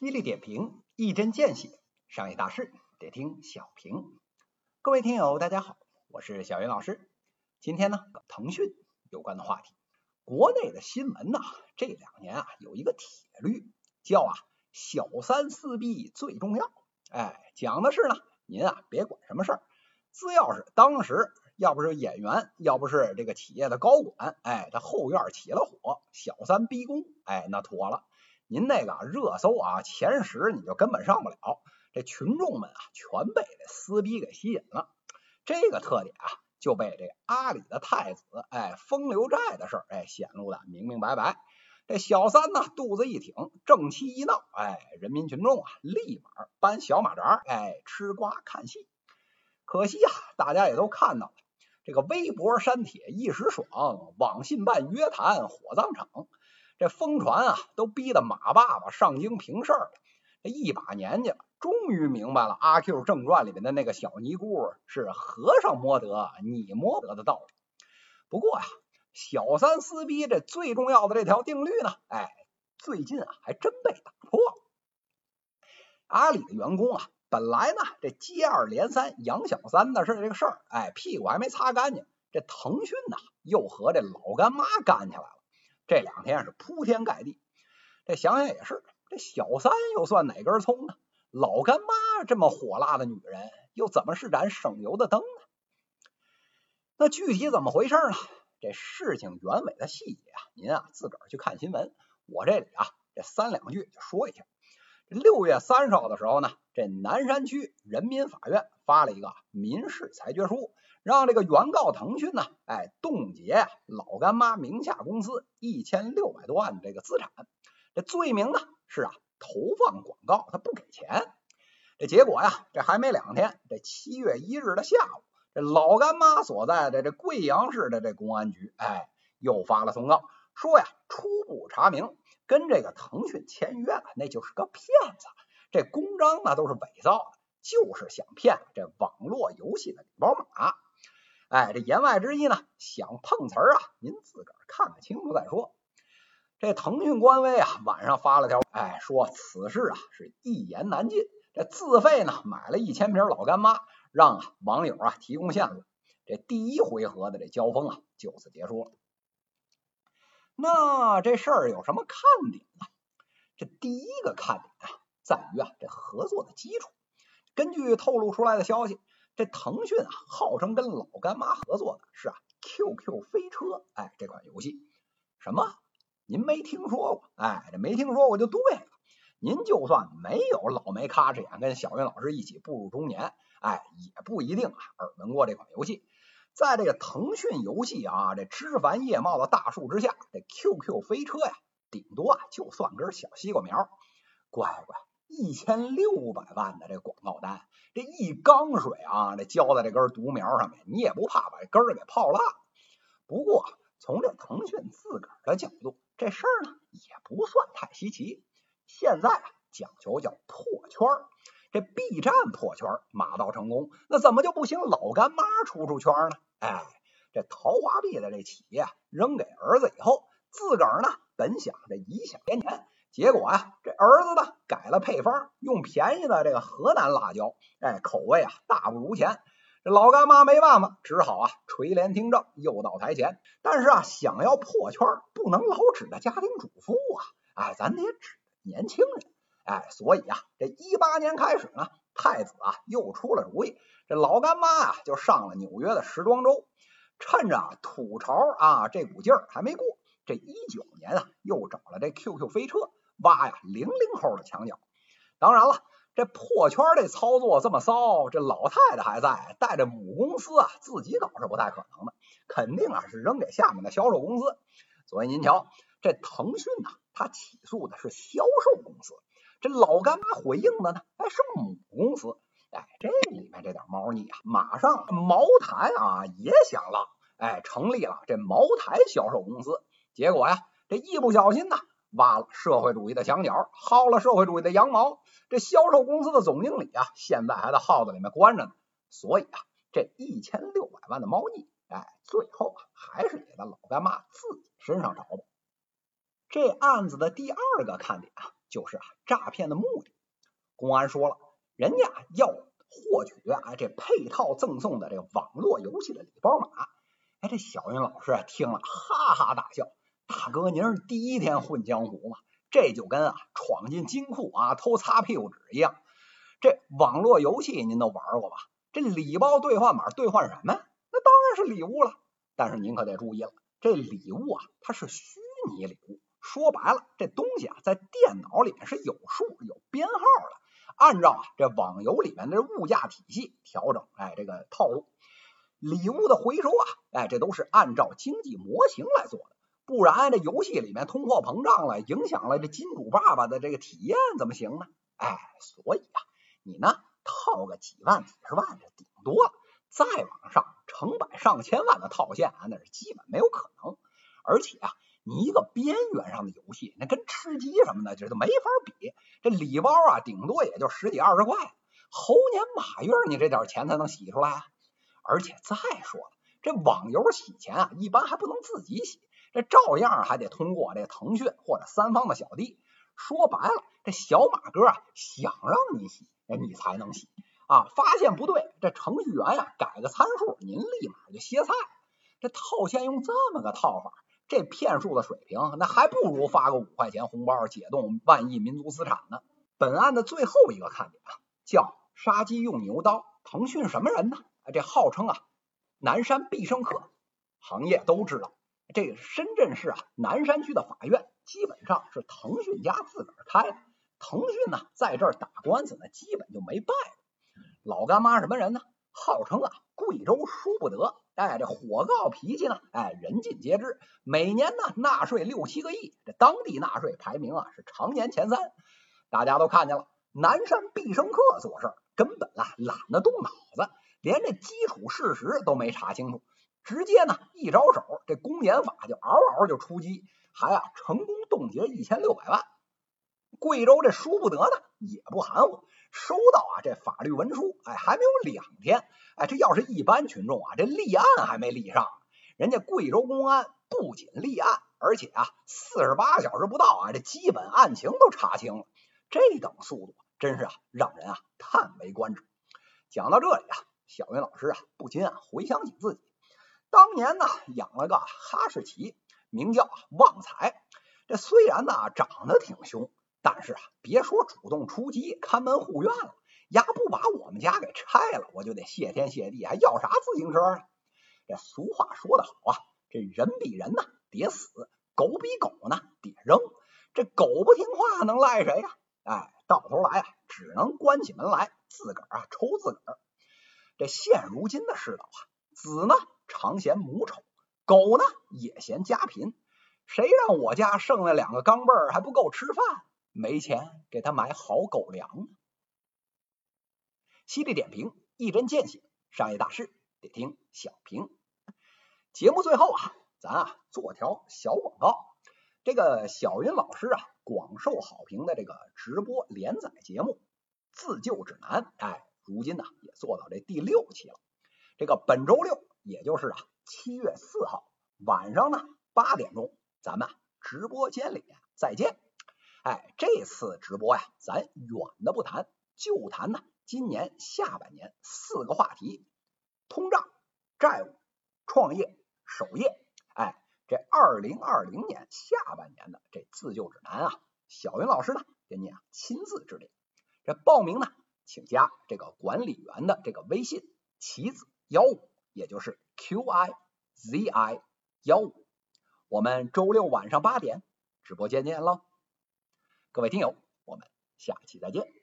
犀利点评，一针见血，商业大事得听小平。各位听友，大家好，我是小云老师。今天呢，腾讯有关的话题。国内的新闻呐，这两年啊，有一个铁律，叫啊“小三撕逼最重要”。哎，讲的是呢，您啊别管什么事儿，只要是当时要不是演员，要不是这个企业的高管，哎，他后院起了火，小三逼宫，哎，那妥了。您那个热搜啊前十你就根本上不了，这群众们啊全被这撕逼给吸引了。这个特点啊就被这阿里的太子哎风流债的事儿哎显露的明明白白。这小三呢肚子一挺，正气一闹，哎，人民群众啊立马搬小马扎哎吃瓜看戏。可惜啊大家也都看到了，这个微博删帖一时爽，网信办约谈火葬场。这疯传啊，都逼得马爸爸上京平事儿了。这一把年纪了，终于明白了《阿 Q 正传》里面的那个小尼姑是和尚摸得你摸得的道理。不过呀，小三撕逼这最重要的这条定律呢，哎，最近啊还真被打破了。阿里的员工啊，本来呢这接二连三养小三的事这个事儿，哎，屁股还没擦干净，这腾讯呢又和这老干妈干起来了。这两天是铺天盖地，这想想也是，这小三又算哪根葱呢？老干妈这么火辣的女人，又怎么是盏省油的灯呢？那具体怎么回事呢？这事情原委的细节啊，您啊自个儿去看新闻。我这里啊这三两句就说一下。六月三十号的时候呢，这南山区人民法院发了一个民事裁决书。让这个原告腾讯呢，哎，冻结老干妈名下公司一千六百多万的这个资产。这罪名呢是啊，投放广告他不给钱。这结果呀，这还没两天，这七月一日的下午，这老干妈所在的这贵阳市的这公安局，哎，又发了通告，说呀，初步查明跟这个腾讯签约了那就是个骗子，这公章呢都是伪造的，就是想骗这网络游戏的礼包码。哎，这言外之意呢，想碰瓷儿啊，您自个儿看看清楚再说。这腾讯官微啊，晚上发了条，哎，说此事啊是一言难尽。这自费呢买了一千瓶老干妈，让网友啊提供线索。这第一回合的这交锋啊就此结束了。那这事儿有什么看点呢？这第一个看点啊，在于啊这合作的基础。根据透露出来的消息。这腾讯啊，号称跟老干妈合作的是啊 QQ 飞车，哎，这款游戏什么？您没听说过？哎，这没听说过就对了。您就算没有老没咔哧眼跟小云老师一起步入中年，哎，也不一定啊耳闻过这款游戏。在这个腾讯游戏啊这枝繁叶茂的大树之下，这 QQ 飞车呀，顶多啊就算根小西瓜苗。乖乖。一千六百万的这广告单，这一缸水啊，这浇在这根独苗上面，你也不怕把根儿给泡烂？不过从这腾讯自个儿的角度，这事儿呢也不算太稀奇。现在啊讲求叫破圈儿，这 B 站破圈马到成功，那怎么就不行？老干妈出出圈呢？哎，这桃花币的这企业扔给儿子以后，自个儿呢本想着颐享天年。结果啊，这儿子呢改了配方，用便宜的这个河南辣椒，哎，口味啊大不如前。这老干妈没办法，只好啊垂帘听政，又到台前。但是啊，想要破圈，不能老指着家庭主妇啊，哎，咱得指年轻人。哎，所以啊，这一八年开始呢，太子啊又出了主意，这老干妈啊就上了纽约的时装周，趁着土潮啊这股劲儿还没过，这一九年啊又找了这 QQ 飞车。挖呀，零零后的墙角。当然了，这破圈这操作这么骚，这老太太还在，带着母公司啊，自己搞是不太可能的，肯定啊是扔给下面的销售公司。所以您瞧，这腾讯呢，他起诉的是销售公司，这老干妈回应的呢，哎是母公司。哎，这里面这点猫腻啊，马上茅台啊也想了，哎，成立了这茅台销售公司。结果呀，这一不小心呢。挖了社会主义的墙角，薅了社会主义的羊毛。这销售公司的总经理啊，现在还在耗子里面关着呢。所以啊，这一千六百万的猫腻，哎，最后啊，还是得在老干妈自己身上找吧。这案子的第二个看点啊，就是啊诈骗的目的。公安说了，人家要获取啊这配套赠送的这个网络游戏的礼包码。哎，这小云老师啊听了哈哈大笑。大哥，您是第一天混江湖吗？这就跟啊闯进金库啊偷擦屁股纸一样。这网络游戏您都玩过吧？这礼包兑换码兑换什么？那当然是礼物了。但是您可得注意了，这礼物啊它是虚拟礼物，说白了这东西啊在电脑里面是有数有编号的，按照啊这网游里面的物价体系调整，哎这个套路，礼物的回收啊，哎这都是按照经济模型来做的，不然这游戏里面通货膨胀了，影响了这金主爸爸的这个体验怎么行呢？哎，所以啊。你呢？套个几万、几十万，这顶多了。再往上，成百上千万的套现啊，那是基本没有可能。而且啊，你一个边缘上的游戏，那跟吃鸡什么的，这都没法比。这礼包啊，顶多也就十几二十块，猴年马月你这点钱才能洗出来。而且再说了，这网游洗钱啊，一般还不能自己洗，这照样还得通过这腾讯或者三方的小弟。说白了，这小马哥啊，想让你洗。你才能洗啊！发现不对，这程序员呀改个参数，您立马就歇菜。这套现用这么个套法，这骗术的水平，那还不如发个五块钱红包解冻万亿民族资产呢。本案的最后一个看点啊，叫杀鸡用牛刀。腾讯什么人呢？这号称啊南山必胜客，行业都知道。这个深圳市啊南山区的法院，基本上是腾讯家自个儿开的。腾讯呢，在这儿打官司呢，基本就没败。老干妈什么人呢？号称啊，贵州输不得。哎，这火爆脾气呢，哎，人尽皆知。每年呢，纳税六七个亿，这当地纳税排名啊是常年前三。大家都看见了，南山必胜客做事根本啊懒得动脑子，连这基础事实都没查清楚，直接呢一招手，这公检法就嗷嗷就出击，还啊成功冻结一千六百万。贵州这输不得呢，也不含糊，收到啊这法律文书，哎，还没有两天，哎，这要是一般群众啊，这立案还没立上，人家贵州公安不仅立案，而且啊，四十八小时不到啊，这基本案情都查清了，这等速度真是啊，让人啊叹为观止。讲到这里啊，小云老师啊，不禁啊回想起自己当年呢，养了个哈士奇，名叫旺财，这虽然呢长得挺凶。但是啊，别说主动出击看门护院了，丫不把我们家给拆了，我就得谢天谢地，还要啥自行车啊？这俗话说得好啊，这人比人呢得死，狗比狗呢得扔。这狗不听话能赖谁呀？哎，到头来啊，只能关起门来自个儿啊抽自个儿。这现如今的世道啊，子呢常嫌母丑，狗呢也嫌家贫。谁让我家剩下两个钢镚儿还不够吃饭？没钱给他买好狗粮。犀利点评，一针见血，商业大事得听小平。节目最后啊，咱啊做条小广告。这个小云老师啊广受好评的这个直播连载节目《自救指南》，哎，如今呢也做到这第六期了。这个本周六，也就是啊七月四号晚上呢八点钟，咱们直播间里再见。哎，这次直播呀，咱远的不谈，就谈呢今年下半年四个话题：通胀、债务、创业、守业。哎，这二零二零年下半年的这自救指南啊，小云老师呢给你啊亲自指点。这报名呢，请加这个管理员的这个微信棋子幺五，也就是 Q I Z I 幺五。我们周六晚上八点直播间见喽。各位听友，我们下期再见。